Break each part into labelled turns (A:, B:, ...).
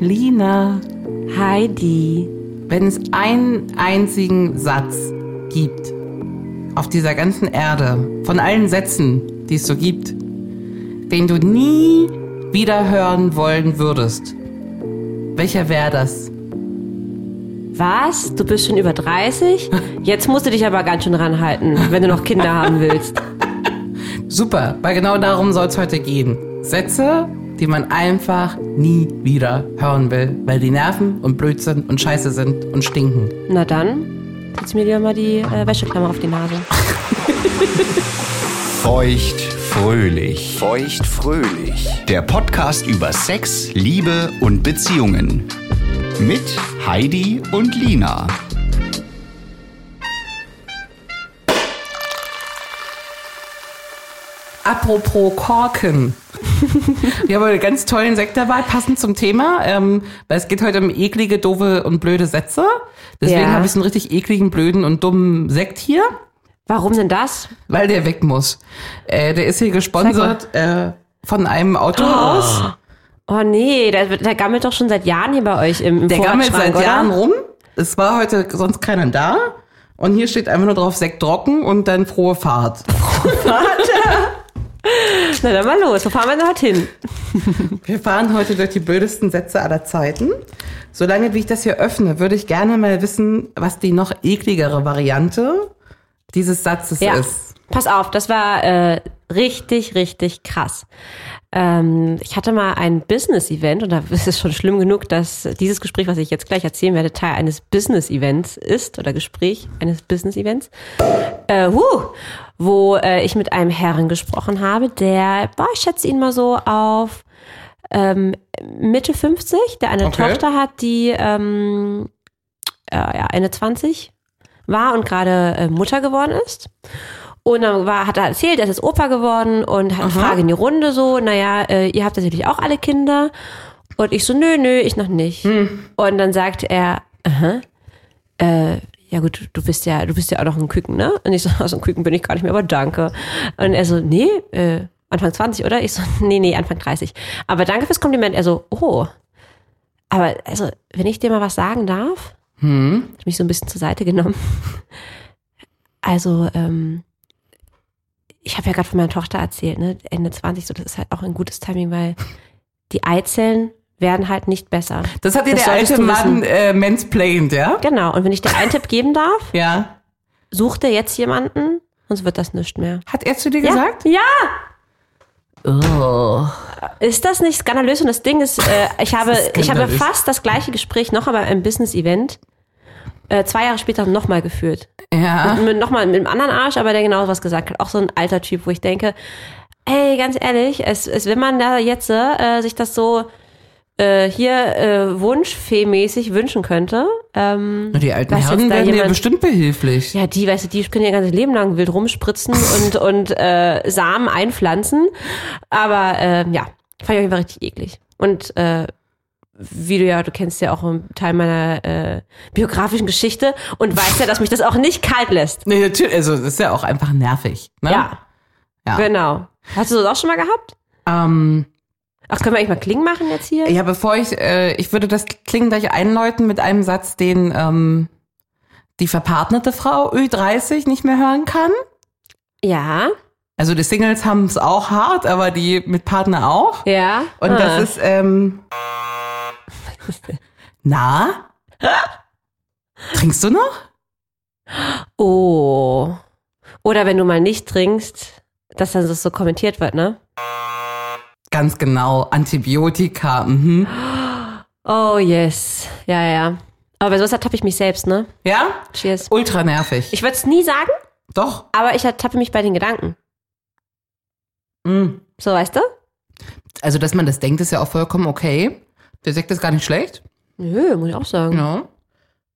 A: Lina,
B: Heidi.
A: wenn es einen einzigen Satz gibt auf dieser ganzen Erde, von allen Sätzen, die es so gibt, den du nie wieder hören wollen würdest, welcher wäre das?
B: Was? Du bist schon über 30? Jetzt musst du dich aber ganz schön ranhalten, wenn du noch Kinder haben willst.
A: Super, weil genau darum soll es heute gehen. Sätze, die man einfach nie wieder hören will, weil die nerven und blöd sind und scheiße sind und stinken.
B: Na dann, setz mir dir mal die äh, Wäscheklammer auf die Nase.
C: Feucht fröhlich.
D: Feucht fröhlich.
C: Der Podcast über Sex, Liebe und Beziehungen. Mit Heidi und Lina.
A: Apropos Korken. Wir haben einen ganz tollen Sekt dabei, passend zum Thema, ähm, weil es geht heute um eklige, doofe und blöde Sätze. Deswegen
B: Ja.
A: habe ich so einen richtig ekligen, blöden und dummen Sekt hier,
B: Warum denn das?
A: weil der weg muss. Äh, der ist hier gesponsert äh, von einem Autohaus.
B: Oh nee, der, der gammelt doch schon seit Jahren hier bei euch im, im
A: Der gammelt seit
B: oder?
A: Jahren rum. Es war heute sonst keiner da. Und hier steht einfach nur drauf Sekt trocken und dann frohe Fahrt.
B: Na dann mal los, wo fahren wir denn heute hin?
A: Wir fahren heute durch die blödesten Sätze aller Zeiten. Solange wie ich das hier öffne, würde ich gerne mal wissen, was die noch ekligere Variante dieses Satzes
B: Ja,
A: ist.
B: pass auf, das war äh, richtig, richtig krass. Ähm, ich hatte mal ein Business-Event und da ist es schon schlimm genug, dass dieses Gespräch, was ich jetzt gleich erzählen werde, Teil eines Business-Events ist oder Gespräch eines Business-Events, äh, huh, wo äh, ich mit einem Herrn gesprochen habe, der, boah, ich schätze ihn mal so auf ähm, Mitte 50, der eine
A: Okay.
B: Tochter hat, die ähm, äh, ja, Ende 20 war und gerade äh, Mutter geworden ist. Und dann war, hat er erzählt, er ist Opa geworden und hat eine Frage in die Runde so, naja, äh, ihr habt natürlich auch alle Kinder. Und ich so, nö, nö, ich noch nicht. Und dann sagt er, aha, äh, ja gut, du bist ja, du bist ja auch noch ein Küken, ne? Und ich so, aus ein Küken bin ich gar nicht mehr, aber danke. Und er so, nee, äh, Anfang 20, oder? Ich so, nee, nee, Anfang 30. Aber danke fürs Kompliment. Er so, oh. Aber also, wenn ich dir mal was sagen darf,
A: Hm?
B: hat mich so ein bisschen zur Seite genommen. Also, ähm, ich habe ja gerade von meiner Tochter erzählt, ne? Ende 20, so das ist halt auch ein gutes Timing, weil die Eizellen werden halt nicht besser.
A: Das hat dir
B: Das
A: der alte Mann äh, mansplained, ja?
B: Genau, und wenn ich dir einen Tipp geben darf,
A: Ja.
B: such dir jetzt jemanden, sonst wird das nicht mehr.
A: Hat er zu dir
B: Ja,
A: gesagt?
B: Ja!
A: Oh.
B: Ist das nicht skandalös? Und das Ding ist, äh, ich, habe, ich habe fast das gleiche Gespräch noch aber im Business-Event äh, zwei Jahre später nochmal geführt.
A: Ja.
B: mit, nochmal mit einem anderen Arsch, aber der genau was gesagt hat. Auch so ein alter Typ, wo ich denke, ey, ganz ehrlich, es, es, wenn man da jetzt äh, sich das so äh, hier äh, wunschfee-mäßig wünschen könnte, ähm,
A: Die alten Herren werden dir
B: jemand-
A: bestimmt behilflich.
B: ja, die, weißt du, die können ihr ganzes Leben lang wild rumspritzen und, und äh, Samen einpflanzen. Aber ähm, ja, fand ich auf jeden Fall richtig eklig. Und äh, wie du ja, du kennst ja auch einen Teil meiner äh, biografischen Geschichte und weißt ja, dass mich das auch nicht kalt lässt.
A: Nee, natürlich, also das ist ja auch einfach nervig. Ne?
B: Ja,
A: Ja.
B: genau. Hast du das auch schon mal gehabt?
A: Ähm,
B: Ach, können wir eigentlich mal Klingen machen jetzt hier?
A: ja, bevor ich, äh, ich würde das Klingen gleich einläuten mit einem Satz, den ähm, die verpartnerte Frau Ü30 nicht mehr hören kann.
B: Ja,
A: Also die Singles haben es auch hart, aber die mit Partner auch.
B: ja.
A: Und
B: Ah.
A: das ist, ähm, na? Trinkst du noch?
B: Oh. Oder wenn du mal nicht trinkst, dass dann das so kommentiert wird, ne?
A: Ganz genau, Antibiotika, mhm.
B: Oh yes. Ja, ja. Aber bei sowas ertappe ich mich selbst, ne?
A: Ja?
B: Cheers.
A: Ultra nervig.
B: Ich würde es nie sagen,
A: Doch.
B: aber ich ertappe mich bei den Gedanken.
A: Mhm.
B: So, weißt du?
A: Also, dass man das denkt, ist ja auch vollkommen okay. Der Sekt ist gar nicht schlecht.
B: Nö, muss ich auch sagen.
A: Ja.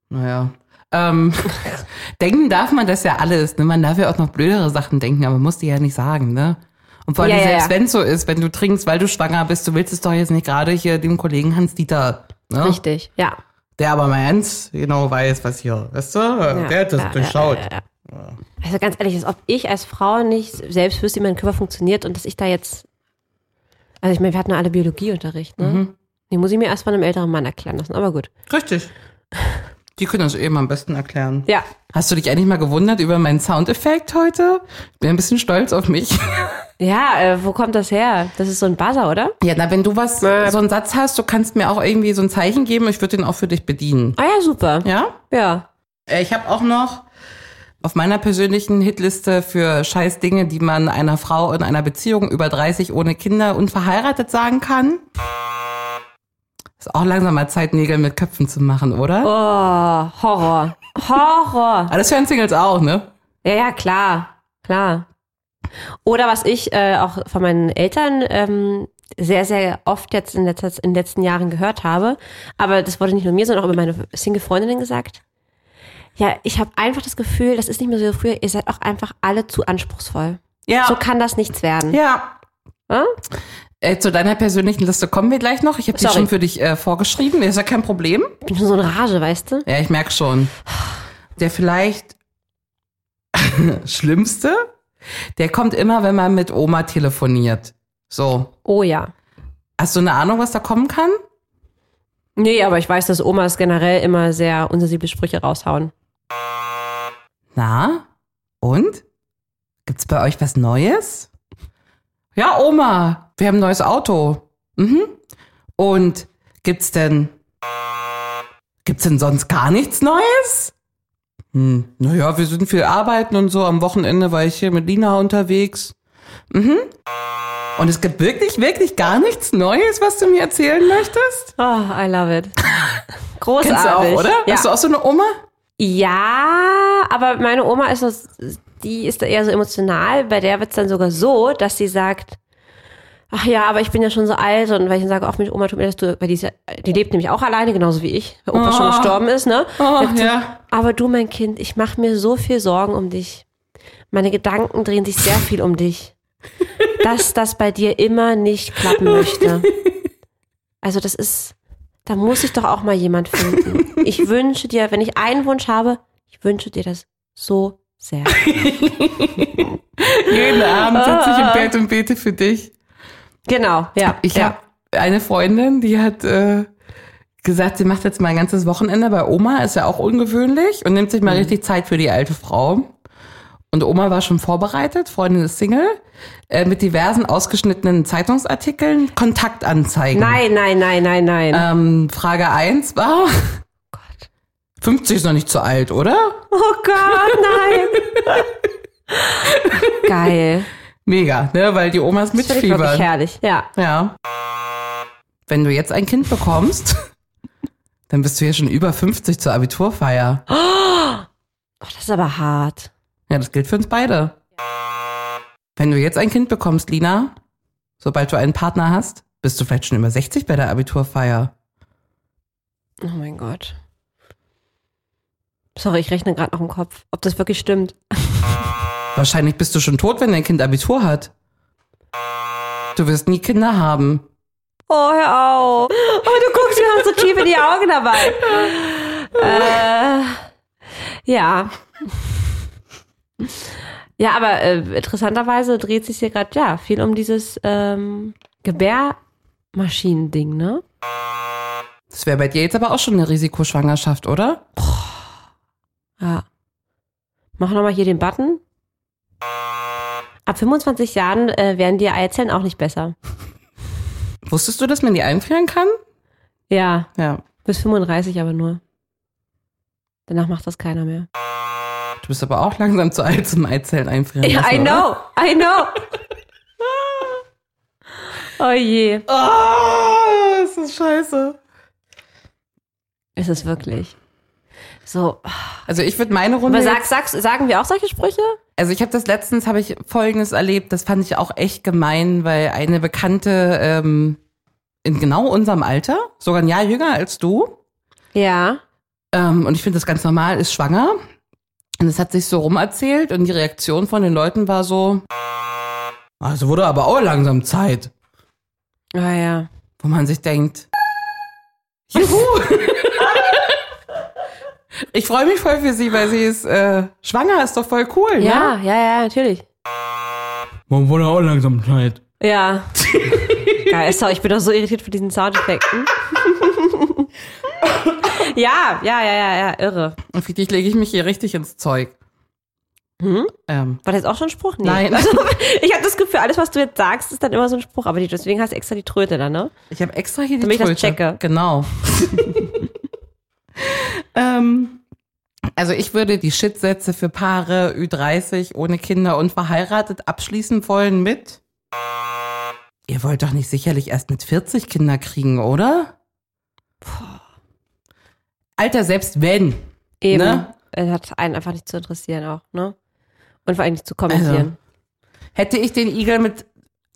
A: Naja. Ähm, denken darf man das ja alles. Ne? Man darf ja auch noch blödere Sachen denken, aber man muss die ja nicht sagen, ne? Und vor allem,
B: Ja, ja,
A: selbst
B: ja.
A: wenn es so ist, wenn du trinkst, weil du schwanger bist, du willst es doch jetzt nicht gerade hier dem Kollegen Hans-Dieter, ne?
B: Richtig, ja.
A: Der aber mal genau weiß, was hier, weißt du? Der hat das
B: ja,
A: durchschaut.
B: Ja, ja, ja. Also ganz ehrlich, als ob ich als Frau nicht selbst wüsste, wie mein Körper funktioniert und dass ich da jetzt. Also ich meine, wir hatten ja alle Biologieunterricht, ne? Die muss ich mir erst von einem älteren Mann erklären lassen, aber gut.
A: Richtig. Die können das eben am besten erklären.
B: Ja.
A: Hast du dich eigentlich mal gewundert über meinen Soundeffekt heute? Ich bin ein bisschen stolz auf mich.
B: Ja, äh, wo kommt das her? Das ist so ein Buzzer, oder?
A: Ja, na, wenn du was, so einen Satz hast, du kannst mir auch irgendwie so ein Zeichen geben, ich würde den auch für dich bedienen.
B: Ah ja, super.
A: Ja?
B: Ja.
A: Äh, Ich habe auch noch auf meiner persönlichen Hitliste für scheiß Dinge, die man einer Frau in einer Beziehung über 30 ohne Kinder und verheiratet sagen kann. Ist auch langsam mal Zeit, Nägel mit Köpfen zu machen, oder?
B: Oh, Horror. Horror.
A: Aber das hören Singles auch, ne?
B: Ja, ja, klar. Klar. Oder was ich äh, auch von meinen Eltern ähm, sehr, sehr oft jetzt in, letzter, in den letzten Jahren gehört habe, aber das wurde nicht nur mir, sondern auch über meine Single-Freundinnen gesagt. Ja, ich habe einfach das Gefühl, das ist nicht mehr so wie früher, ihr seid auch einfach alle zu anspruchsvoll.
A: Ja.
B: So kann das nichts werden.
A: Ja.
B: Ja?
A: Äh, zu deiner persönlichen Liste kommen wir gleich noch. Ich habe die
B: Sorry.
A: schon für dich äh, vorgeschrieben. Ist ja kein Problem.
B: Ich bin schon so in Rage, weißt du?
A: Ja, ich merk schon. Der vielleicht schlimmste, der kommt immer, wenn man mit Oma telefoniert. So.
B: Oh ja.
A: Hast du eine Ahnung, was da kommen kann?
B: Nee, aber ich weiß, dass Omas generell immer sehr unsensible Sprüche raushauen.
A: Na? Und? Gibt's bei euch was Neues? Ja, Oma, wir haben ein neues Auto. Mhm. Und gibt's denn gibt's denn sonst gar nichts Neues? Hm, naja, wir sind viel arbeiten und so. Am Wochenende war ich hier mit Lina unterwegs. Mhm. Und es gibt wirklich, wirklich gar nichts Neues, was du mir erzählen möchtest?
B: Oh, I love it. Großartig.
A: Kennst du auch, oder?
B: Ja.
A: Hast du auch so eine Oma?
B: Ja, aber meine Oma ist so, die ist eher so emotional. Bei der wird's dann sogar so, dass sie sagt, ach ja, aber ich bin ja schon so alt und weil ich dann sage, auch Mensch, Oma, tut mir das, du, weil die, ist ja, die lebt nämlich auch alleine, genauso wie ich, weil Opa schon gestorben ist, ne?
A: Oh, ja.
B: Aber du, mein Kind, ich mache mir so viel Sorgen um dich. Meine Gedanken drehen sich sehr viel um dich. Dass das bei dir immer nicht klappen möchte. Also das ist, da muss ich doch auch mal jemand finden. Ich wünsche dir, wenn ich einen Wunsch habe, ich wünsche dir das so sehr.
A: Jeden Abend sitze ich im Bett und bete für dich.
B: Genau, ja.
A: Ich
B: ja.
A: habe eine Freundin, die hat äh, gesagt, sie macht jetzt mal ein ganzes Wochenende bei Oma, ist ja auch ungewöhnlich und nimmt sich mal richtig Zeit für die alte Frau. Und Oma war schon vorbereitet, Freundin ist Single, äh, mit diversen ausgeschnittenen Zeitungsartikeln, Kontaktanzeigen.
B: Nein, nein, nein, nein, nein.
A: Ähm, Frage eins war, 50 ist noch nicht zu alt, oder?
B: oh Gott, nein. Geil.
A: Mega, ne? Weil die Omas
B: Das finde ich wirklich
A: mitfiebern.
B: herrlich. Ja.
A: Ja. Wenn du jetzt ein Kind bekommst, dann bist du ja schon über 50 zur Abiturfeier.
B: Oh, das ist aber hart.
A: Ja, das gilt für uns beide. Wenn du jetzt ein Kind bekommst, Lina, sobald du einen Partner hast, bist du vielleicht schon über 60 bei der Abiturfeier.
B: Oh mein Gott. Sorry, ich rechne gerade noch im Kopf, ob das wirklich stimmt.
A: Wahrscheinlich bist du schon tot, wenn dein Kind Abitur hat. Du wirst nie Kinder haben.
B: Oh, hör auf. Oh, du guckst mir noch so tief in die Augen dabei. äh, ja. Ja, aber äh, interessanterweise dreht sich hier gerade ja viel um dieses ähm, Gebärmaschinen-Ding, ne?
A: Das wäre bei dir jetzt aber auch schon eine Risikoschwangerschaft, oder?
B: Ja. Mach nochmal hier den Button. Ab 25 Jahren äh, werden die Eizellen auch nicht besser.
A: Wusstest du, dass man die einfrieren kann?
B: Ja,
A: Ja.
B: bis 35 aber nur. Danach macht das keiner mehr.
A: Du bist aber auch langsam zu alt zum Eizellen einfrieren.
B: Ja,
A: lassen,
B: I
A: oder?
B: know, I know. Oh je.
A: Oh, ist das scheiße.
B: Ist es wirklich. So.
A: Also ich würde meine Runde.
B: Aber sag, sagst, sagen wir auch solche Sprüche?
A: Also ich habe das letztens, habe ich Folgendes erlebt, das fand ich auch echt gemein, weil eine Bekannte ähm, in genau unserem Alter, sogar ein Jahr jünger als du,
B: Ja.
A: ähm, und ich finde das ganz normal, ist schwanger. Und es hat sich so rumerzählt und die Reaktion von den Leuten war so, also wurde aber auch langsam Zeit,
B: Ah ja.
A: wo man sich denkt, juhu. ich freue mich voll für sie, weil sie ist äh, schwanger, ist doch voll cool, ne?
B: Ja, ja, ja, natürlich.
A: Man wurde auch langsam Zeit.
B: Ja. Geil, sorry, ich bin doch so irritiert von diesen Soundeffekten. ja, ja, ja, ja, ja, irre.
A: Und für dich lege ich mich hier richtig ins Zeug.
B: Hm?
A: Ähm,
B: War das jetzt auch schon ein Spruch? Nee.
A: Nein.
B: Also, ich habe das Gefühl, alles, was du jetzt sagst, ist dann immer so ein Spruch. Aber deswegen hast du extra die Tröte dann, ne?
A: ich habe extra hier die
B: Damit ich das
A: Tröte.
B: checke.
A: Genau. Ähm, also ich würde die Shitsätze für Paare Ü30 ohne Kinder und verheiratet abschließen wollen mit Ihr wollt doch nicht sicherlich erst mit 40 Kinder kriegen, oder? Alter, selbst wenn.
B: Eben.
A: Ne?
B: Es hat einen einfach nicht zu interessieren auch, ne? Und vor allem nicht zu kommentieren.
A: Hätte ich den Igel mit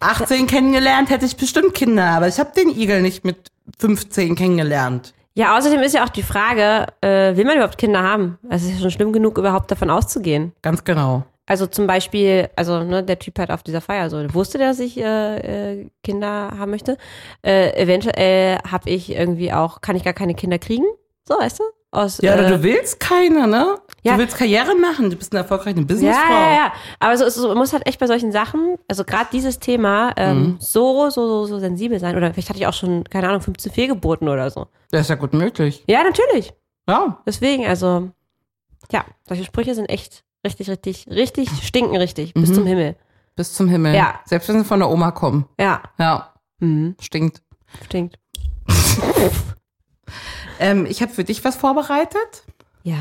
A: 18 kennengelernt, hätte ich bestimmt Kinder, aber ich habe den Igel nicht mit 15 kennengelernt.
B: Ja, außerdem ist ja auch die Frage, äh, will man überhaupt Kinder haben? Es ist ja schon schlimm genug, überhaupt davon auszugehen.
A: Ganz genau.
B: Also zum Beispiel, also ne, der Typ halt auf dieser Feier so, wusste der, dass ich äh, äh, Kinder haben möchte. Äh, eventuell habe ich irgendwie auch, kann ich gar keine Kinder kriegen? So, weißt du? Aus,
A: Ja, oder
B: äh,
A: du willst keine, ne?
B: Ja.
A: Du willst Karriere machen, du bist eine erfolgreiche
B: ja,
A: Businessfrau.
B: ja, ja. Aber so, so, man muss halt echt bei solchen Sachen, also gerade dieses Thema, ähm,
A: Mhm.
B: so, so, so, so sensibel sein. Oder vielleicht hatte ich auch schon, keine Ahnung, 15 Fehlgeburten oder so.
A: Das ist ja gut möglich.
B: Ja, natürlich.
A: Ja.
B: Deswegen, also, ja, solche Sprüche sind echt richtig, richtig, richtig, stinken richtig.
A: Mhm.
B: Bis zum Himmel.
A: Bis zum Himmel.
B: Ja.
A: Selbst wenn sie von der Oma kommen.
B: Ja,
A: Ja.
B: mhm.
A: Stinkt.
B: stinkt.
A: Ähm, ich habe für dich was vorbereitet.
B: Ja.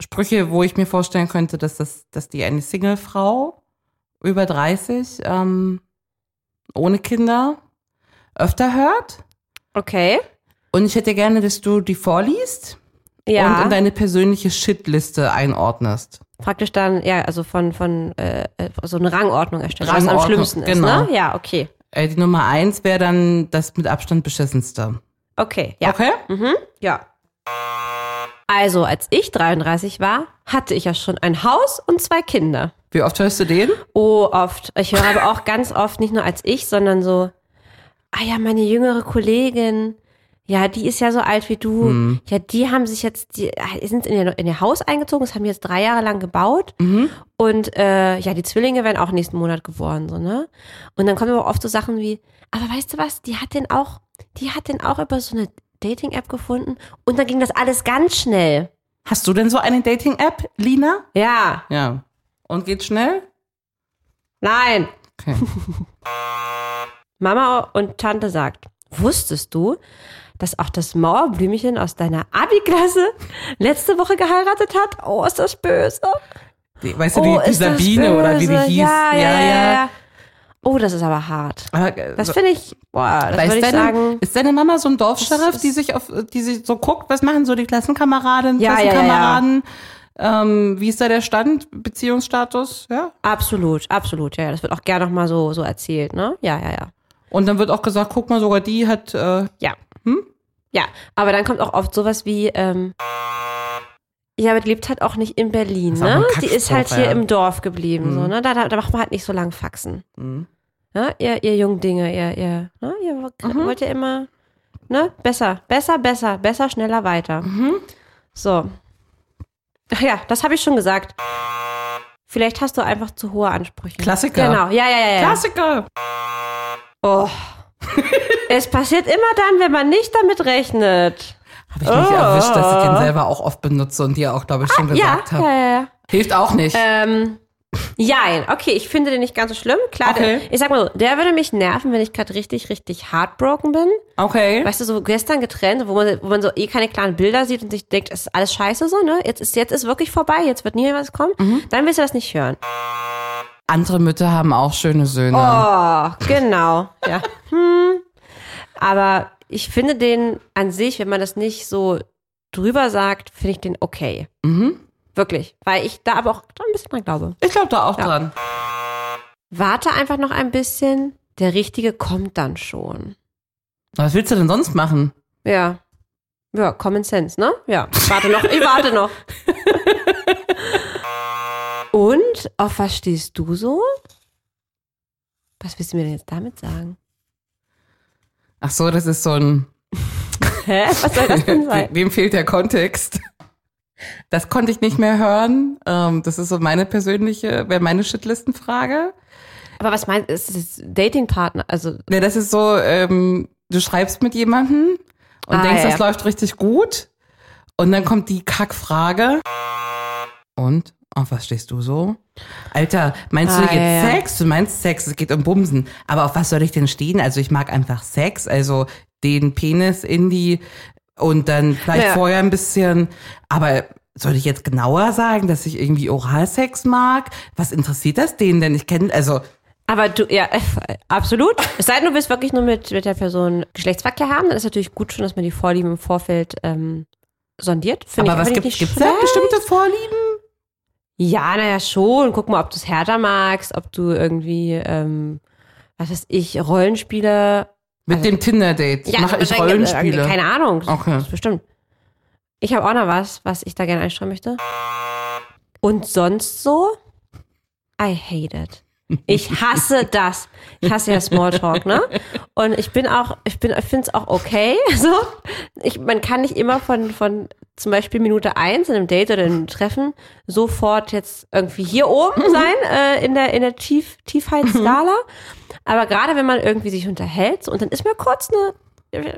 A: Sprüche, wo ich mir vorstellen könnte, dass, das, dass die eine Singlefrau über 30 ähm, ohne Kinder öfter hört.
B: Okay.
A: Und ich hätte gerne, dass du die vorliest und
B: Ja.
A: in deine persönliche Shitliste einordnest.
B: Praktisch dann, ja, also von, von äh, äh, so eine Rangordnung erstellen, was am
A: Rangordnung,
B: schlimmsten ist,
A: genau.
B: ne? Ja, okay.
A: Äh, die Nummer eins wäre dann das mit Abstand beschissenste.
B: Okay, ja.
A: Okay?
B: Mhm, ja. Also, als ich 33 war, hatte ich ja schon ein Haus und zwei Kinder.
A: Wie oft hörst du den?
B: Oh, oft. Ich höre aber auch ganz oft, nicht nur als ich, sondern so, ah ja, meine jüngere Kollegin, ja, die ist ja so alt wie du.
A: Hm.
B: Ja, die haben sich jetzt, die die sind in ihr, in ihr Haus eingezogen, das haben die jetzt drei Jahre lang gebaut.
A: Mhm.
B: Und äh, ja, die Zwillinge werden auch nächsten Monat geboren, so, ne? Und dann kommen aber oft so Sachen wie, aber weißt du was, die hat den auch, die hat den auch über so eine Dating-App gefunden und dann ging das alles ganz schnell.
A: Hast du denn so eine Dating-App, Lina?
B: Ja,
A: Ja. Und geht schnell?
B: nein.
A: Okay.
B: Mama und Tante sagt, wusstest du, dass auch das Mauerblümchen aus deiner Abi-Klasse letzte Woche geheiratet hat? Oh, ist das böse.
A: Die, weißt du,
B: oh,
A: die, die Sabine oder wie die hieß?
B: Ja, ja, ja. ja. Oh, das ist aber hart.
A: Aber, äh,
B: Das finde ich, boah, das würde ich
A: deine,
B: sagen.
A: ist deine Mama so ein Dorfscheriff, die sich auf, die sich so guckt, was machen so die Klassenkameradinnen,
B: Ja, ja, ja,
A: Klassenkameraden? Ähm, wie ist da der Stand, Beziehungsstatus? Ja.
B: Absolut, absolut, ja. ja. Das wird auch gerne nochmal so, so erzählt, ne? Ja, ja, ja.
A: Und dann wird auch gesagt, guck mal, sogar die hat, äh,
B: Ja. Ja, aber dann kommt auch oft sowas wie, ähm, ja, aber die lebt halt auch nicht in Berlin, ne? Die ist halt hier
A: ja.
B: im Dorf geblieben, so,
A: Mhm.
B: ne? Da, da, da macht man halt nicht so lang Faxen.
A: Mhm.
B: Ne? Ihr, ihr Jungdinge, ihr, ihr, ne? Ihr wollt-
A: Mhm.
B: wollt ja immer, ne? Besser, besser, besser, besser, schneller, weiter.
A: Mhm.
B: So. Ach ja, das habe ich schon gesagt. Vielleicht hast du einfach zu hohe Ansprüche.
A: Klassiker.
B: Genau, ja, ja, ja. ja.
A: Klassiker.
B: Oh. es passiert immer dann, wenn man nicht damit rechnet.
A: Habe ich mich
B: Oh.
A: erwischt, dass ich den selber auch oft benutze und dir auch, glaube ich, schon
B: Ah,
A: gesagt
B: ja,
A: habe.
B: ja, ja.
A: Hilft auch nicht.
B: Ähm, jein, okay, ich finde den nicht ganz so schlimm. Klar,
A: Okay.
B: der, ich sag mal so, der würde mich nerven, wenn ich gerade richtig, richtig heartbroken bin.
A: okay.
B: Weißt du, so gestern getrennt, wo man, wo man so eh keine klaren Bilder sieht und sich denkt, es ist alles scheiße so, ne? Jetzt ist, jetzt ist wirklich vorbei, jetzt wird nie mehr was kommen.
A: Mhm.
B: Dann willst du das nicht hören.
A: Andere Mütter haben auch schöne Söhne.
B: Oh, genau, ja. Hm. Aber ich finde den an sich, wenn man das nicht so drüber sagt, finde ich den okay.
A: Mhm.
B: Wirklich. Weil ich da aber auch da ein bisschen dran glaube.
A: Ich glaube da auch
B: Ja.
A: dran.
B: Warte einfach noch ein bisschen. Der Richtige kommt dann schon.
A: Was willst du denn sonst machen?
B: Ja. Ja, Common Sense, ne? Ja. Ich warte noch. Ich warte noch. Und auf was stehst du so? Was willst du mir denn jetzt damit sagen?
A: Ach so, das ist so ein.
B: Hä? Was soll das denn sein?
A: Wem fehlt der Kontext? Das konnte ich nicht mehr hören. Ähm, das ist so meine persönliche, wäre meine Shitlistenfrage.
B: Aber was meinst du, ist das Datingpartner? Also,
A: Ne, das ist so, ähm, du schreibst mit jemandem und
B: Ah,
A: denkst,
B: ja,
A: das läuft richtig gut. Und dann kommt die Kackfrage. Und? Auf was stehst du so? Alter, meinst du
B: Ah,
A: jetzt
B: ja.
A: Sex? Du meinst Sex, es geht um Bumsen. Aber auf was soll ich denn stehen? Also ich mag einfach Sex, also den Penis in die und dann vielleicht
B: Ja.
A: vorher ein bisschen, aber soll ich jetzt genauer sagen, dass ich irgendwie Oralsex mag? Was interessiert das denen denn? Ich kenne, also
B: aber du, ja, äh, absolut. Es sei denn, du willst wirklich nur mit, mit der Person Geschlechtsverkehr haben, dann ist natürlich gut schon, dass man die Vorlieben im Vorfeld ähm, sondiert. Find
A: aber
B: ich,
A: was gibt gibt's da bestimmte Vorlieben?
B: Ja, naja, schon. Guck mal, ob du es härter magst, ob du irgendwie, ähm, was weiß ich, Rollenspiele.
A: Mit dem Tinder-Date
B: Ja,
A: mache ich
B: wahrscheinlich-
A: Rollenspiele.
B: äh, Keine Ahnung. Das
A: Okay.
B: ist bestimmt. Ich habe auch noch was, was ich da gerne einstreuen möchte. Und sonst so? I hate it. Ich hasse das. Ich hasse ja Smalltalk, ne? Und ich bin auch, ich bin, ich finde es auch okay. So, ich, man kann nicht immer von, von zum Beispiel Minute eins in einem Date oder in einem Treffen sofort jetzt irgendwie hier oben sein äh, in der in der Tief, Tiefheitsskala. Aber gerade wenn man irgendwie sich unterhält so, und dann ist mal kurz eine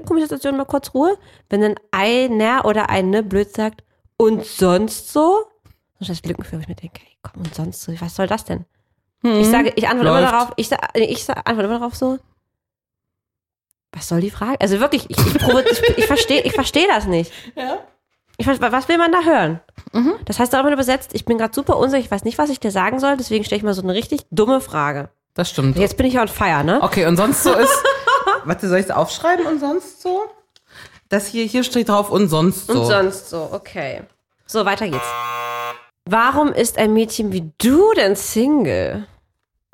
B: komische Situation, mal kurz Ruhe, wenn dann einer oder eine blöd sagt und sonst so, und das Lücken für, wo ich mir denke, ey, komm und sonst so, was soll das denn? Ich sage, ich antworte immer darauf, ich, sag, ich sag, antworte immer darauf so, was soll die Frage? Also wirklich, ich, ich, ich, ich verstehe ich versteh das nicht. Ich, ver- was will man da hören? Das heißt auch immer übersetzt, ich bin gerade super unsicher, ich weiß nicht, was ich dir sagen soll, deswegen stelle ich mal so eine richtig dumme Frage.
A: Das stimmt.
B: Jetzt bin ich ja on fire, ne?
A: Okay, und sonst so ist. Warte, soll ich es aufschreiben und sonst so? Das hier, hier steht drauf und sonst so.
B: Und sonst so, okay. So, weiter geht's. Warum ist ein Mädchen wie du denn Single?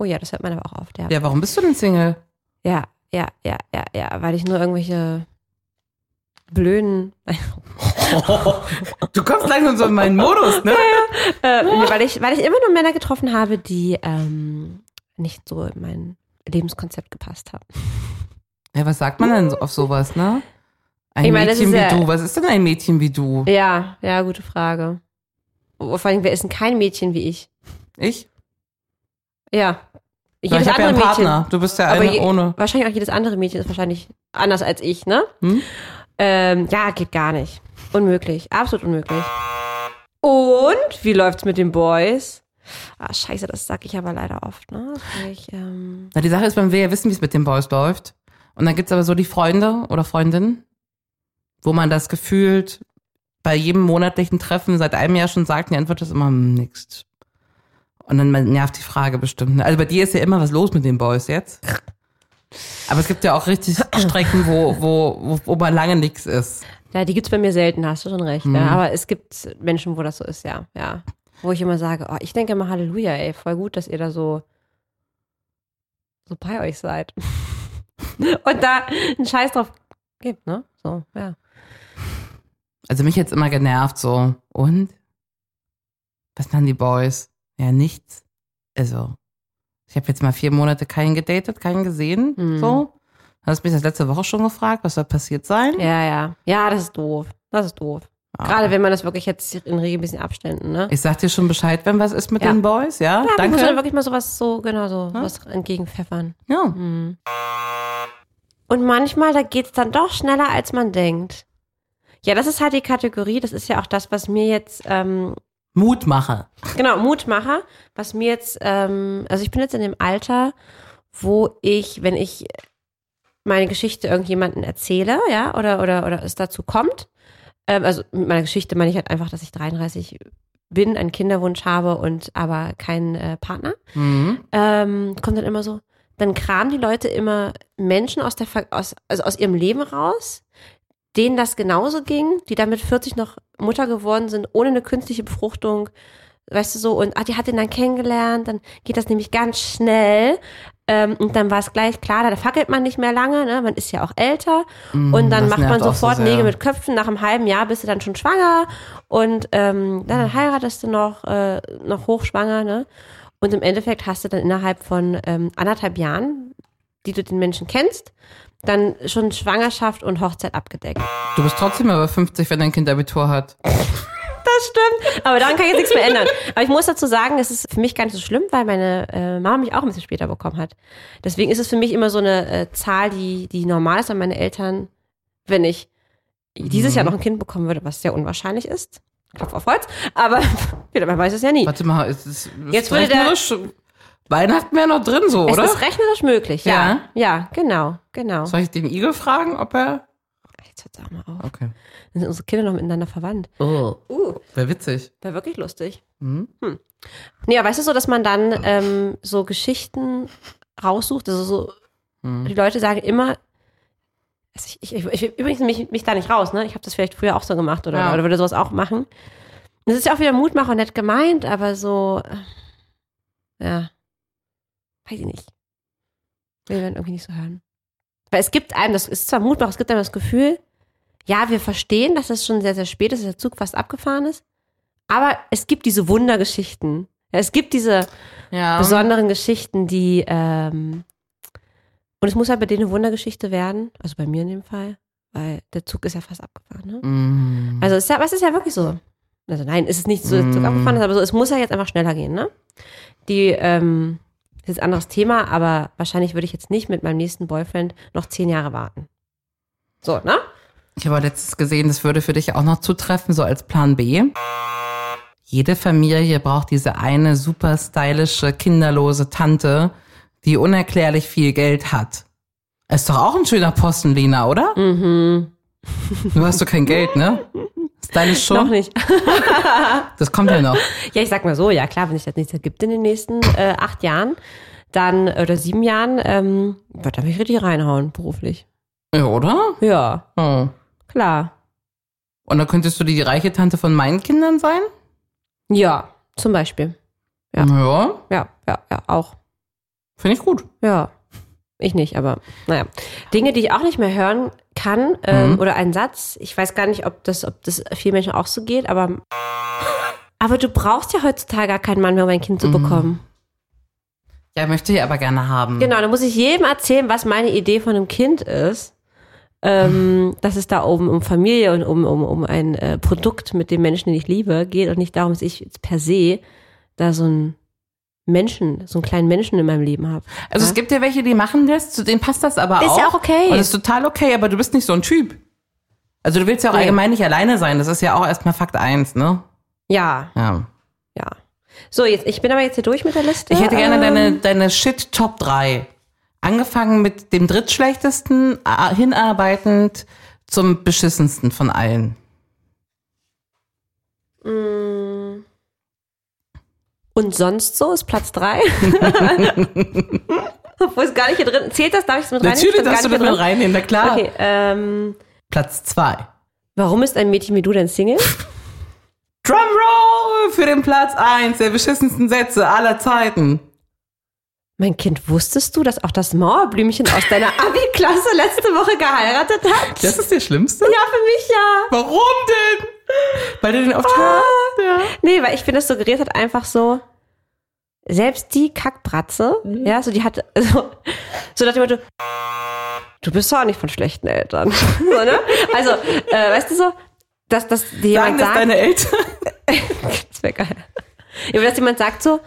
B: Oh ja, das hört man aber auch auf. Der.
A: Ja, warum bist du denn Single?
B: ja, ja, ja, ja, ja, weil ich nur irgendwelche blöden,
A: Du kommst langsam so in meinen Modus, ne?
B: äh, nee, weil ich, weil ich immer nur Männer getroffen habe, die ähm, nicht so in mein Lebenskonzept gepasst haben.
A: Ja, was sagt man denn auf sowas, ne? Ein
B: Ich meine,
A: Mädchen wie
B: ja-
A: du. Was ist denn ein Mädchen wie du?
B: Ja, ja, gute Frage. Vor allem, wer ist denn kein Mädchen wie ich?
A: Ich?
B: Ja. Jedes
A: ich habe ja einen
B: andere Mädchen.
A: Partner. Du bist ja
B: Aber
A: eine
B: je,
A: ohne.
B: wahrscheinlich auch jedes andere Mädchen ist wahrscheinlich anders als ich, ne?
A: Hm?
B: Ähm, ja, geht gar nicht. Unmöglich. Absolut unmöglich. Und wie läuft's mit den Boys? Ah, scheiße, das sag ich aber leider oft, ne? Ich, ähm,
A: Na, die Sache ist, man will ja wissen, wie es mit den Boys läuft. Und dann gibt's aber so die Freunde oder Freundinnen, wo man das gefühlt bei jedem monatlichen Treffen seit einem Jahr schon sagt, die Antwort ist immer hm, nix. Und dann nervt die Frage bestimmt. ne? Also bei dir ist ja immer was los mit den Boys jetzt. Aber es gibt ja auch richtig Strecken, wo, wo, wo, mal lange nichts ist.
B: ja, die gibt's bei mir selten, hast du schon recht.
A: Mhm.
B: Ja, aber es gibt Menschen, wo das so ist, ja. ja. Wo ich immer sage, oh, ich denke immer Halleluja, ey, voll gut, dass ihr da so, so bei euch seid. Und da einen Scheiß drauf gibt, ne? So, ja.
A: Also mich jetzt immer genervt so. Und? Was machen die Boys? Ja, nichts. Also, ich habe jetzt mal vier Monate keinen gedatet, keinen gesehen.
B: Mhm.
A: So. Hast mich das letzte Woche schon gefragt, was soll passiert sein?
B: Ja, ja. Ja, das ist doof. Das ist doof.
A: Ah.
B: Gerade wenn man das wirklich jetzt in regelmäßigen Abständen, ne?
A: Ich sag dir schon Bescheid, wenn was ist mit
B: Ja.
A: den Boys, ja?
B: Ja, Danke. muss man
A: Danke.
B: wirklich mal sowas so, genau so, was entgegenpfeffern.
A: Ja.
B: Mhm. Und manchmal, da geht's dann doch schneller, als man denkt. Ja, das ist halt die Kategorie, das ist ja auch das, was mir jetzt, ähm,
A: Mutmacher.
B: genau, Mutmacher, was mir jetzt, ähm, also ich bin jetzt in dem Alter, wo ich, wenn ich meine Geschichte irgendjemanden erzähle, ja, oder, oder, oder es dazu kommt, ähm, also mit meiner Geschichte meine ich halt einfach, dass ich 33 bin, einen Kinderwunsch habe und aber keinen äh, Partner,
A: Mhm.
B: ähm, kommt dann immer so, dann kramen die Leute immer Menschen aus der aus, also aus ihrem Leben raus, denen das genauso ging, die dann mit 40 noch Mutter geworden sind, ohne eine künstliche Befruchtung, weißt du so, und ah, die hat ihn dann kennengelernt, dann geht das nämlich ganz schnell. Ähm, und dann war es gleich klar, da fackelt man nicht mehr lange, ne? man ist ja auch älter. und dann macht man
A: so
B: sofort
A: sehr.
B: Nägel mit Köpfen. Nach einem halben Jahr bist du dann schon schwanger und ähm, dann heiratest du noch, äh, noch hochschwanger. Ne? Und im Endeffekt hast du dann innerhalb von ähm, anderthalb Jahren, die du den Menschen kennst, dann schon Schwangerschaft und Hochzeit abgedeckt.
A: Du bist trotzdem aber 50, wenn dein Kind Abitur hat.
B: Das stimmt. Aber daran kann ich jetzt nichts mehr ändern. Aber ich muss dazu sagen, es ist für mich gar nicht so schlimm, weil meine äh, Mama mich auch ein bisschen später bekommen hat. Deswegen ist es für mich immer so eine äh, Zahl, die, die normal ist, weil meine Eltern, wenn ich dieses Jahr noch ein Kind bekommen würde, was sehr unwahrscheinlich ist, Klopf auf Holz, aber man weiß es ja nie.
A: Warte mal, ist es ist
B: Jetzt würde der-
A: Weihnachten wäre noch drin so,
B: Es
A: oder?
B: ist rechnerisch möglich, ja. Ja, genau, genau.
A: Soll ich den Igel fragen, ob er.
B: Jetzt hört's auch mal auf.
A: Okay.
B: Dann sind unsere Kinder noch miteinander verwandt.
A: Oh.
B: Uh,
A: Wäre witzig.
B: wäre wirklich lustig.
A: Mhm.
B: Hm. Nee, aber weißt du so, dass man dann ähm, so Geschichten raussucht? Also so,
A: Mhm.
B: die Leute sagen immer, also ich, ich, ich, ich übrigens mich, mich da nicht raus, ne? Ich habe das vielleicht früher auch so gemacht oder,
A: Ja.
B: oder würde sowas auch machen. Das ist ja auch wieder Mutmacher und nett gemeint, aber so, äh, ja, weiß ich nicht. Will man irgendwie nicht so hören. Weil es gibt einem, das ist zwar Mutmacher, es gibt einem das Gefühl, ja, wir verstehen, dass es schon sehr, sehr spät ist, dass der Zug fast abgefahren ist, aber es gibt diese Wundergeschichten. Es gibt diese
A: Ja.
B: besonderen Geschichten, die, ähm, und es muss halt bei denen eine Wundergeschichte werden, also bei mir in dem Fall, weil der Zug ist ja fast abgefahren, ne?
A: Mhm.
B: Also es ist ja, aber es ist ja wirklich so. Also nein, es ist nicht so, dass der Zug
A: Mm.
B: abgefahren ist, aber so, es muss ja jetzt einfach schneller gehen, ne? Die, ähm, das ist ein anderes Thema, aber wahrscheinlich würde ich jetzt nicht mit meinem nächsten Boyfriend noch zehn Jahre warten. So, ne?
A: Ich habe letztens gesehen, das würde für dich auch noch zutreffen, so als Plan B. Jede Familie braucht diese eine super stylische, kinderlose Tante, die unerklärlich viel Geld hat. Ist doch auch ein schöner Posten, Lina, oder?
B: Mhm.
A: Du hast doch kein Geld, ne? Stylisch schon?
B: Noch nicht.
A: Das kommt ja noch.
B: Ja, ich sag mal so, ja klar, wenn sich das nichts ergibt in den nächsten äh, acht Jahren, dann oder sieben Jahren, ähm, wird da mich richtig reinhauen, beruflich.
A: Ja, oder?
B: Ja,
A: Oh.
B: klar.
A: Und dann könntest du die reiche Tante von meinen Kindern sein?
B: Ja, zum Beispiel. Ja.
A: Ja,
B: Ja, ja, ja, auch.
A: finde ich gut.
B: Ja. Ich nicht, aber naja. Dinge, die ich auch nicht mehr hören kann, ähm,
A: Mhm.
B: oder ein Satz, ich weiß gar nicht, ob das, ob das vielen Menschen auch so geht, aber aber du brauchst ja heutzutage gar keinen Mann mehr, um ein Kind zu
A: Mhm.
B: bekommen.
A: Ja, möchte ich aber gerne haben.
B: Genau, dann muss ich jedem erzählen, was meine Idee von einem Kind ist. Ähm, dass es da oben um Familie und um, um, um ein äh, Produkt mit dem Menschen, den ich liebe, geht und nicht darum, dass ich jetzt per se da so einen Menschen, so einen kleinen Menschen in meinem Leben habe.
A: Also es gibt ja welche, die machen das, zu denen passt das aber
B: Ist
A: auch.
B: ja auch okay.
A: Und das ist total okay, aber du bist nicht so ein Typ. Also du willst ja auch
B: Nee.
A: allgemein nicht alleine sein. Das ist ja auch erstmal Fakt eins, ne?
B: Ja,
A: Ja.
B: ja. So, jetzt, ich bin aber jetzt hier durch mit der Liste.
A: Ich hätte gerne
B: Ähm,
A: deine, deine Shit Top 3. Angefangen mit dem drittschlechtesten, hinarbeitend zum beschissensten von allen.
B: mm. Und sonst so ist Platz drei. Obwohl es gar nicht hier drin Zählt das? Darf ich es mit reinnehmen?
A: Natürlich darfst du das mit reinnehmen, na klar.
B: Okay, ähm,
A: Platz 2.
B: warum ist ein Mädchen wie du denn Single?
A: Drumroll für den Platz 1 der beschissensten Sätze aller Zeiten.
B: Mein Kind, wusstest du, dass auch das Mauerblümchen aus deiner Abi-Klasse letzte Woche geheiratet hat?
A: Das ist der Schlimmste?
B: ja, für mich ja.
A: Warum denn? Weil du den oft
B: Ah.
A: hörst? Ja.
B: Nee, weil ich finde, es suggeriert hat einfach so, selbst die Kackbratze,
A: Mhm.
B: ja, so die hat, so, so nach dem Motto, du bist doch auch nicht von schlechten Eltern. so, ne? Also, äh, weißt du so, dass, dass
A: Sagen
B: jemand
A: das
B: sagt,
A: deine Eltern?
B: das wäre geil. Ja, aber dass jemand sagt so,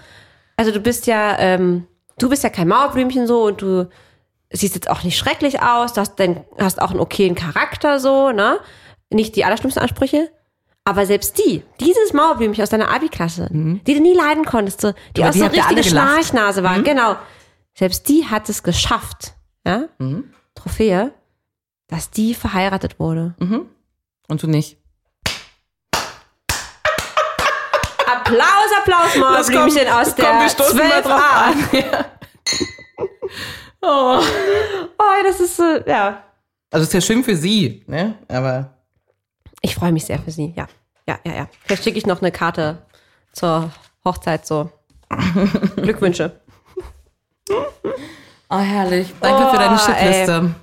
B: also du bist ja, ähm, du bist ja kein Mauerblümchen so und du siehst jetzt auch nicht schrecklich aus, du hast, dein, hast auch einen okayen Charakter so, ne? Nicht die allerschlimmsten Ansprüche. Aber selbst die, dieses Mauerblümchen aus deiner Abi-Klasse, die du nie leiden konntest, so, die
A: Mhm. Aber
B: auch
A: die
B: so richtige.
A: Mhm.
B: Schnarchnase war, genau. Selbst die hat es geschafft, ja?
A: Mhm.
B: Trophäe, dass die verheiratet wurde.
A: Und du nicht.
B: Applaus, Applaus, Mauerblümchen aus der 12a.
A: Ja. Oh.
B: Oh, das ist, äh, ja.
A: Also ist ja schön für sie, ne? Aber
B: Ich freue mich sehr für Sie, ja. Ja, ja, ja. Vielleicht schicke ich noch eine Karte zur Hochzeit so. Glückwünsche.
A: oh herrlich. Danke für deine
B: Oh,
A: Shitliste.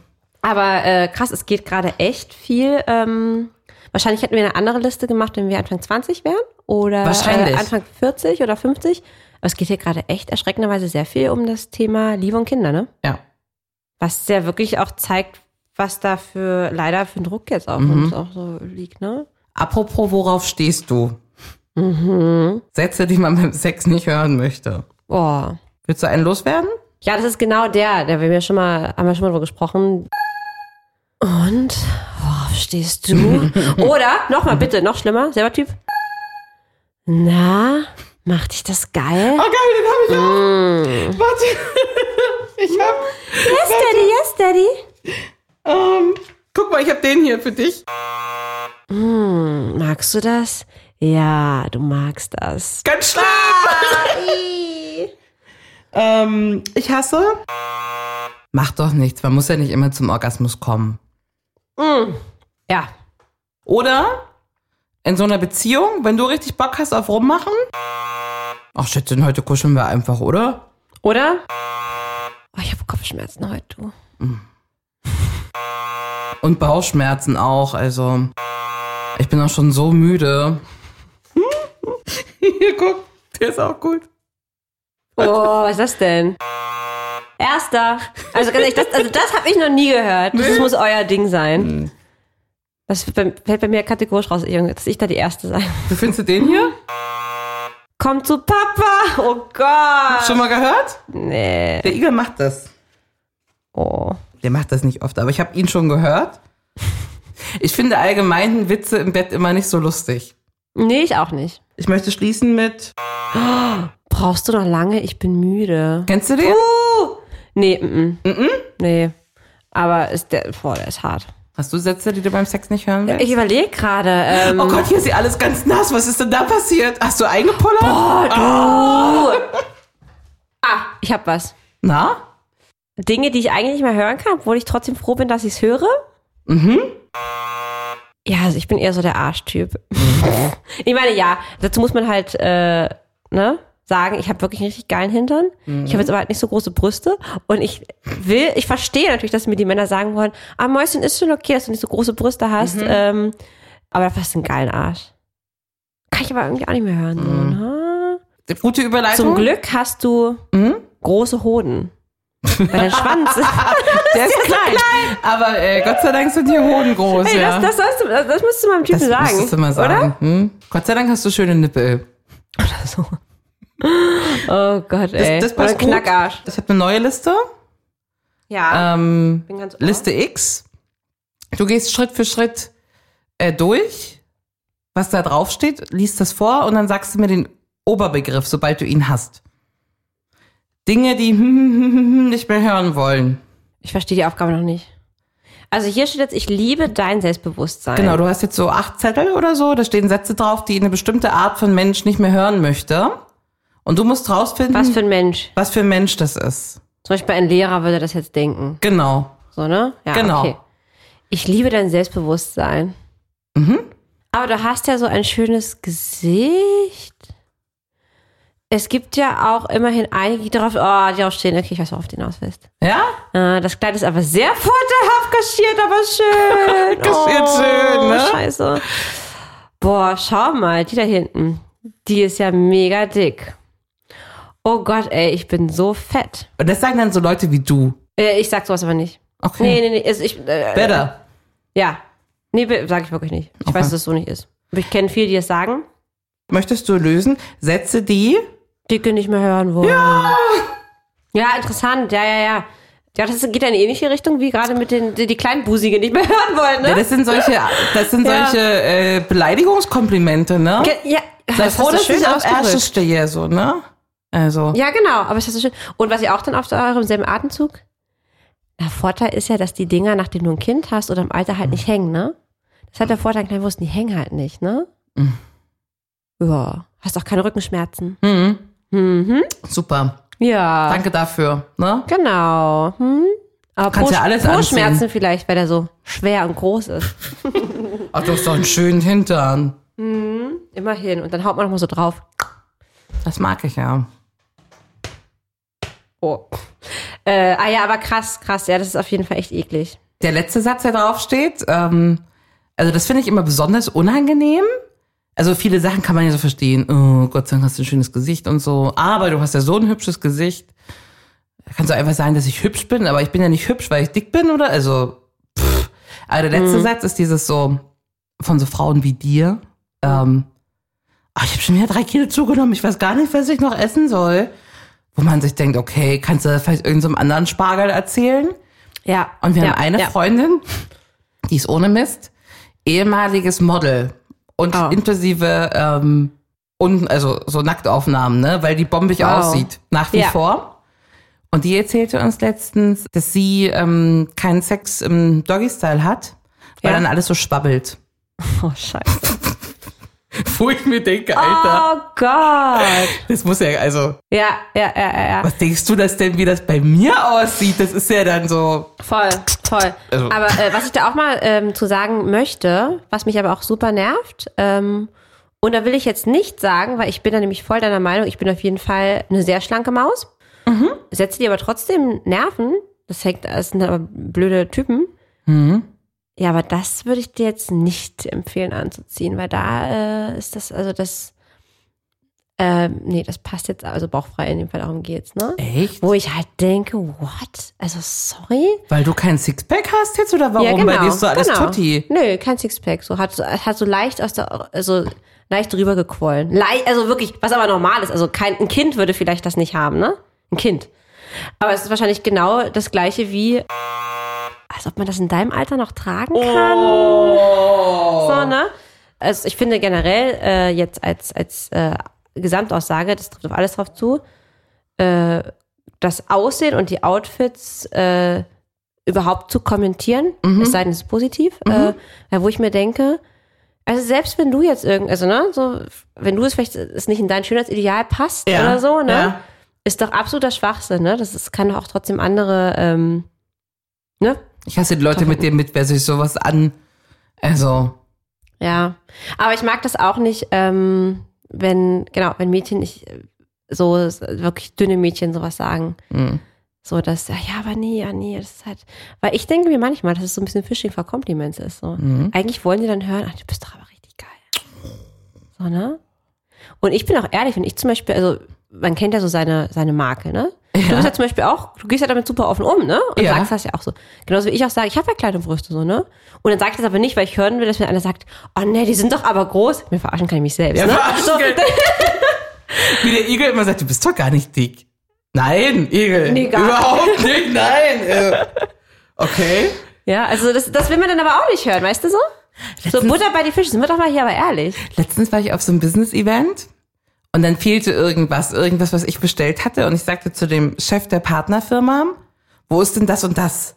B: Aber äh, krass, es geht gerade echt viel. Ähm, wahrscheinlich hätten wir eine andere Liste gemacht, wenn wir Anfang 20 wären. Oder
A: Wahrscheinlich.
B: Äh, Anfang 40 oder 50. Aber es geht hier gerade echt erschreckenderweise sehr viel um das Thema Liebe und Kinder, ne?
A: Ja.
B: Was ja wirklich auch zeigt, was da für leider für ein Druck jetzt auf uns auch so liegt, ne?
A: Apropos, worauf stehst du?
B: Mhm.
A: Sätze, die man beim Sex nicht hören möchte.
B: Oh.
A: Willst du einen loswerden?
B: Ja, das ist genau der, der wir mir schon mal, haben wir schon mal drüber gesprochen. Und worauf stehst du? Oder, nochmal bitte, noch schlimmer, selber Typ. Na, macht dich das geil?
A: Oh geil, den habe ich auch. Warte. Ich hab.
B: Yes, Daddy, yes, Daddy.
A: Ähm, guck mal, ich habe den hier für dich.
B: Magst du das? Ja, du magst das.
A: Ganz schlimm. ähm, ich hasse. Macht doch nichts. Man muss ja nicht immer zum Orgasmus kommen.
B: Ja.
A: Oder in so einer Beziehung, wenn du richtig Bock hast auf Rummachen. Ach, Schätzchen, heute kuscheln wir einfach, oder?
B: Oder? Oh, ich habe Kopfschmerzen heute, du.
A: Und Bauchschmerzen auch. Also, ich bin auch schon so müde. Hier, guck, der ist auch gut.
B: Oh, was ist das denn? Erster. Also ganz ehrlich, das, also das habe ich noch nie gehört. Das muss euer Ding sein. Das fällt bei- mir kategorisch raus, dass ich da die Erste sein.
A: Wie findest du den hier?
B: Komm zu Papa! Oh Gott!
A: Schon mal gehört?
B: Nee.
A: Der Igel macht das.
B: Oh.
A: Der macht das nicht oft, aber ich habe ihn schon gehört. Ich finde allgemein Witze im Bett immer nicht so lustig.
B: Nee, ich auch nicht.
A: Ich möchte schließen mit.
B: Brauchst du noch lange? Ich bin müde.
A: Kennst du den?
B: Uh! Nee, mm, mm. Nee. Aber ist der, boah, der ist hart.
A: Hast du Sätze, die du beim Sex nicht hören willst?
B: Ich überlege gerade, ähm,
A: oh Gott, hier ist sie alles ganz nass. Was ist denn da passiert? Hast du eingepullert?
B: ah, ich hab was.
A: Na?
B: Dinge, die ich eigentlich nicht mehr hören kann, obwohl ich trotzdem froh bin, dass ich es höre. Mhm. Ja, also ich bin eher so der Arschtyp. ich meine, ja, dazu muss man halt, äh, ne, sagen, ich habe wirklich einen richtig geilen Hintern. Ich habe jetzt aber halt nicht so große Brüste. Und ich will, ich verstehe natürlich, dass mir die Männer sagen wollen, ah, Mäuschen, ist schon okay, dass du nicht so große Brüste hast. Ähm, aber dafür hast du einen geilen Arsch. Kann ich aber irgendwie auch nicht mehr hören. So, ne?
A: Gute Überleitung.
B: Zum Glück hast du große Hoden. Weil dein Schwanz.
A: Der ist klein. Aber äh, Gott sei Dank sind die Hoden groß.
B: Ey,
A: ja.
B: das, das, das, das musst du meinem Typen
A: Das
B: sagen.
A: müsstest du mal sagen. Hm? Gott sei Dank hast du schöne Nippel.
B: Oder? So. Oh Gott,
A: Das,
B: ey.
A: das
B: Oder
A: passt gut.
B: Knackarsch.
A: Ich habe eine neue Liste.
B: Ja.
A: Ähm,
B: bin ganz.
A: Liste X. Du gehst Schritt für Schritt äh, durch, was da drauf steht, liest das vor und dann sagst du mir den Oberbegriff, sobald du ihn hast. Dinge, die nicht mehr hören wollen.
B: Ich verstehe die Aufgabe noch nicht. Also hier steht jetzt, ich liebe dein Selbstbewusstsein.
A: Genau, du hast jetzt so acht Zettel oder so, da stehen Sätze drauf, die eine bestimmte Art von Mensch nicht mehr hören möchte. Und du musst rausfinden,
B: Was für ein Mensch.
A: was für ein Mensch das ist.
B: Zum Beispiel ein Lehrer würde das jetzt denken.
A: Genau.
B: So, ne? Ja,
A: Genau.
B: okay. Ich liebe dein Selbstbewusstsein.
A: Mhm.
B: Aber du hast ja so ein schönes Gesicht. Es gibt ja auch immerhin einige, die darauf, oh, die darauf stehen, okay, ich weiß, worauf du hinaus willst.
A: Ja?
B: Äh, das Kleid ist aber sehr vorteilhaft kaschiert, aber schön.
A: Kaschiert
B: oh,
A: schön, ne?
B: Scheiße. Boah, schau mal, die da hinten. Die ist ja mega dick. Oh Gott, ey, ich bin so fett.
A: Und das sagen dann so Leute wie du.
B: Äh, ich sag sowas aber nicht.
A: Okay.
B: Nee, nee, nee. Also ich, äh,
A: Better.
B: ja. Nee, sag ich wirklich nicht. Ich
A: Okay.
B: weiß, dass es so nicht ist. Aber ich kenne viele, die es sagen,
A: Möchtest du lösen? Sätze, die
B: dicke nicht mehr hören wollen. Ja. Ja, interessant. Ja, ja, ja. Ja, das geht ja in eine ähnliche Richtung wie gerade mit den, die, die Kleinbusige nicht mehr hören wollen,
A: Ja,
B: ne?
A: das sind solche, das sind
B: Ja.
A: solche äh, Beleidigungskomplimente, ne?
B: Ge- Ja,
A: Sei
B: das
A: froh, dass
B: schön
A: ich auf. Ärsche stehe, so, ne? Also.
B: Ja, genau, aber ist das so schön. Und was ihr auch dann auf eurem selben Atemzug? Der Vorteil ist ja, dass die Dinger, nachdem du ein Kind hast oder im Alter halt nicht hängen, ne? Das hat der Vorteil, kleine Wurst, die hängen halt nicht, ne?
A: Mhm.
B: Ja. Hast auch keine Rückenschmerzen.
A: Mhm.
B: Mhm.
A: Super.
B: Ja.
A: Danke dafür, ne?
B: Genau. Hm? Aber
A: Kannst
B: Po-
A: ja alles anziehen.
B: vielleicht, weil der so schwer und groß ist.
A: Ach, du hast doch einen schönen Hintern.
B: Immerhin. Und dann haut man noch mal so drauf.
A: Das mag ich ja.
B: Oh. Äh, ah ja, aber krass, krass. Ja, das ist auf jeden Fall echt eklig.
A: Der letzte Satz, der drauf steht, ähm, also das finde ich immer besonders unangenehm. Also viele Sachen kann man ja so verstehen. Oh, Gott sei Dank hast du ein schönes Gesicht und so. Aber du hast ja so ein hübsches Gesicht. Kannst du einfach sagen, dass ich hübsch bin, aber ich bin ja nicht hübsch, weil ich dick bin, oder? Also, pff. Aber der letzte Satz ist dieses so, von so Frauen wie dir. Ähm, oh, ich habe schon wieder drei Kilo zugenommen, ich weiß gar nicht, was ich noch essen soll. Wo man sich denkt, okay, kannst du vielleicht irgendeinem so anderen Spargel erzählen?
B: Ja.
A: Und wir
B: ja,
A: haben eine
B: ja.
A: Freundin, die ist ohne Mist, ehemaliges Model und
B: Oh.
A: inklusive ähm, und also so Nacktaufnahmen, ne, weil die bombig
B: Wow.
A: aussieht nach wie
B: Ja.
A: vor. Und die erzählte uns letztens, dass sie ähm, keinen Sex im Doggy-Style hat, weil
B: Ja.
A: dann alles so schwabbelt.
B: Oh, scheiße.
A: Wo ich mir denke, Alter,
B: Oh Gott.
A: das muss ja, also,
B: Ja, ja, ja, ja, ja.
A: was denkst du das denn, wie das bei mir aussieht? Das ist ja dann so,
B: Voll, voll.
A: Also-
B: aber äh, was ich da auch mal ähm, zu sagen möchte, was mich aber auch super nervt, ähm, und da will ich jetzt nicht sagen, weil ich bin da nämlich voll deiner Meinung, ich bin auf jeden Fall eine sehr schlanke Maus. Setze die aber trotzdem Nerven. Das hängt, das sind aber blöde Typen. Ja, aber das würde ich dir jetzt nicht empfehlen anzuziehen, weil da äh, ist das, also das, äh, nee, das passt jetzt, also bauchfrei in dem Fall, darum geht's, ne?
A: echt?
B: Wo ich halt denke, what? Also sorry?
A: Weil du kein Sixpack hast jetzt oder warum? Bei dir ist so alles
B: genau.
A: Tutti.
B: Nö, kein Sixpack. So hat, so- hat so leicht aus der, also leicht drüber gequollen. Leicht, also wirklich, was aber normal ist. Also kein, ein Kind würde vielleicht das nicht haben, ne? Ein Kind. Aber es ist wahrscheinlich genau das gleiche wie, als ob man das in deinem Alter noch tragen kann. So, ne? Also ich finde generell äh, jetzt als, als äh, Gesamtaussage, das trifft auf alles drauf zu, äh, das Aussehen und die Outfits äh, überhaupt zu kommentieren, es sei denn, es ist positiv, äh, ja, wo ich mir denke, also selbst wenn du jetzt irgend, also ne, so, wenn du es vielleicht es nicht in dein Schönheitsideal passt
A: Ja,
B: oder so, ne,
A: ja.
B: ist doch absoluter Schwachsinn, ne? Das ist, kann doch auch trotzdem andere, ähm, ne?
A: Ich hasse die Leute mit dem mit, wer sich sowas an. Also,
B: Ja, aber ich mag das auch nicht, ähm, wenn, genau, wenn Mädchen nicht äh, so wirklich dünne Mädchen sowas sagen. So, dass, ja, aber nee, ja, nee, das ist halt, weil ich denke mir manchmal, dass es so ein bisschen Fishing for Compliments ist, so. Eigentlich wollen die dann hören, ach, du bist doch aber richtig geil. So, ne? Und ich bin auch ehrlich, wenn ich zum Beispiel, also, man kennt ja so seine, seine Marke, ne? Du bist ja zum Beispiel auch, du gehst ja damit super offen um, ne? Und
A: Ja.
B: sagst das ja auch so. Genauso wie ich auch sage, ich habe ja kleine Brüste, so, ne? Und dann sage ich das aber nicht, weil ich hören will, dass mir einer sagt, oh nee, die sind doch aber groß. Mir verarschen kann ich mich selbst,
A: Ja,
B: ne? So,
A: wie der Igel immer sagt, du bist doch gar nicht dick. Nein, Igel.
B: Nee,
A: Überhaupt nicht, nein. Äh, Okay.
B: ja, also das, das will man dann aber auch nicht hören, weißt du so? So Butter bei die Fische, sind wir doch mal hier aber ehrlich.
A: Letztens war ich auf so einem Business-Event und dann fehlte irgendwas, irgendwas, was ich bestellt hatte. Und ich sagte zu dem Chef der Partnerfirma, wo ist denn das und das?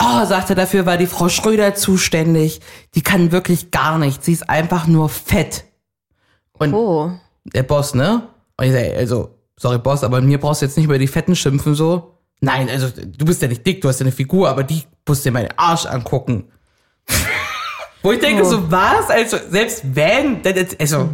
A: Oh, sagte, dafür war die Frau Schröder zuständig. Die kann wirklich gar nichts. Sie ist einfach nur fett. Und
B: Oh.
A: der Boss, ne? Und ich sag, also, sorry Boss, aber mir brauchst du jetzt nicht über die Fetten schimpfen, so. Nein, also, du bist ja nicht dick, du hast ja eine Figur, aber die musst dir meinen Arsch angucken. Wo ich denke, so was? Also, selbst wenn, also,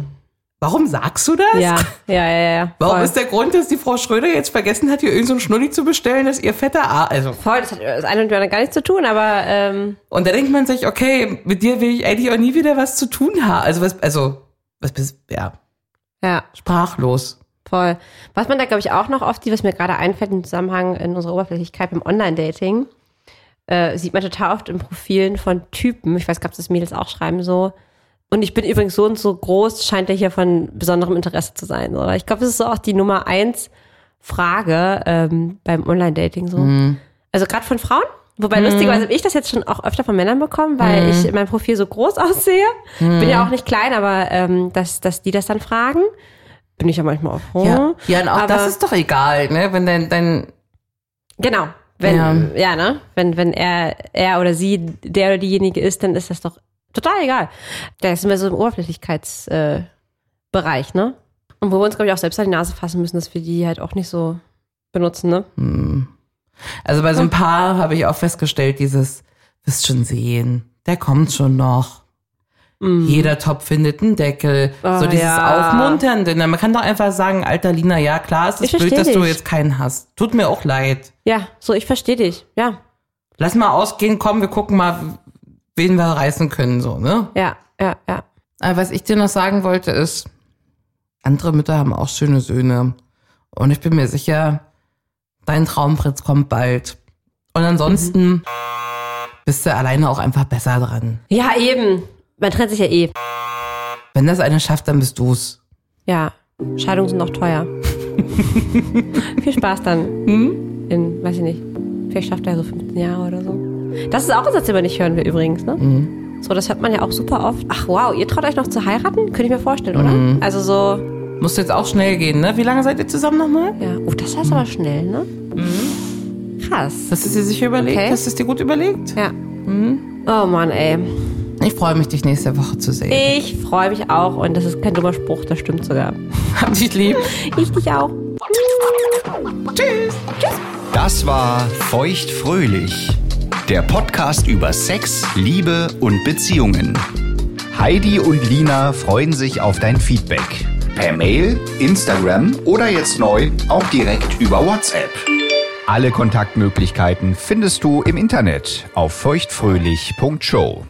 A: warum sagst du das?
B: Ja, ja, ja, ja.
A: Warum
B: voll.
A: ist der Grund, dass die Frau Schröder jetzt vergessen hat, hier irgendeinen so einen Schnulli zu bestellen, dass ihr fetter Arsch, also,
B: Voll, das hat das eine und andere gar nichts zu tun, aber ähm,
A: und da denkt man sich, okay, mit dir will ich eigentlich auch nie wieder was zu tun haben. Also, was, also, was bist, ja,
B: ja,
A: sprachlos.
B: voll. Was man da, glaube ich, auch noch oft sieht, was mir gerade einfällt im Zusammenhang in unserer Oberflächlichkeit beim Online-Dating, äh, sieht man total oft in Profilen von Typen, ich weiß nicht, ob das Mädels auch schreiben, so, und ich bin übrigens so und so groß, scheint er hier von besonderem Interesse zu sein. Oder? Ich glaube, das ist so auch die Nummer eins Frage ähm, beim Online-Dating so. Also gerade von Frauen. Wobei lustigerweise habe ich das jetzt schon auch öfter von Männern bekommen, weil ich in meinem Profil so groß aussehe. Bin ja auch nicht klein, aber ähm, dass, dass die das dann fragen, bin ich ja manchmal auch froh.
A: Ja, ja und auch
B: aber,
A: das ist doch egal, ne? Wenn dein, dein
B: Genau. Wenn,
A: Ja.
B: ja. ne? Wenn, wenn er, er oder sie der oder diejenige ist, dann ist das doch total egal. Da sind wir so im Oberflächlichkeitsbereich, äh, ne? Und wo wir uns, glaube ich, auch selbst an die Nase fassen müssen, dass wir die halt auch nicht so benutzen, ne?
A: Also bei so ein paar habe ich auch festgestellt, dieses, wirst schon sehen, der kommt schon noch. Jeder Topf findet einen Deckel. so.
B: Oh,
A: dieses
B: ja.
A: Aufmunternde. ne? Man kann doch einfach sagen, alter Lina, ja klar, es ist blöd, dass du jetzt keinen hast. Tut mir auch leid.
B: Ja, so, ich verstehe dich. Ja,
A: Lass mal ausgehen, komm, wir gucken mal, wen wir reißen können, so, ne?
B: ja, ja, ja.
A: Aber was ich dir noch sagen wollte ist, andere Mütter haben auch schöne Söhne. Und ich bin mir sicher, dein Traumprinz kommt bald. Und ansonsten
B: Mhm.
A: bist du alleine auch einfach besser dran.
B: Ja, eben. Man trennt sich ja eh.
A: Wenn das eine schafft, dann bist du's.
B: Ja, Scheidungen sind auch teuer. Viel Spaß dann. In, weiß ich nicht, vielleicht schafft er so 15 Jahre oder so. Das ist auch ein Satz, den man nicht hören will übrigens, ne? So, das hört man ja auch super oft. Ach wow, ihr traut euch noch zu heiraten? Könnte ich mir vorstellen, oder? Also so,
A: Muss jetzt auch schnell gehen, ne? Wie lange seid ihr zusammen nochmal?
B: ja. Oh, das heißt aber schnell, ne? Krass.
A: Hast du es dir sicher überlegt?
B: Okay.
A: Hast du es dir gut überlegt?
B: Ja. Oh Mann, ey.
A: Ich freue mich, dich nächste Woche zu sehen.
B: Ich freue mich auch und das ist kein dummer Spruch, das stimmt sogar.
A: Hab dich lieb.
B: Ich dich auch.
C: Das war Feuchtfröhlich, der Podcast über Sex, Liebe und Beziehungen. Heidi und Lina freuen sich auf dein Feedback. Per Mail, Instagram oder jetzt neu auch direkt über WhatsApp. Alle Kontaktmöglichkeiten findest du im Internet auf feuchtfröhlich.show.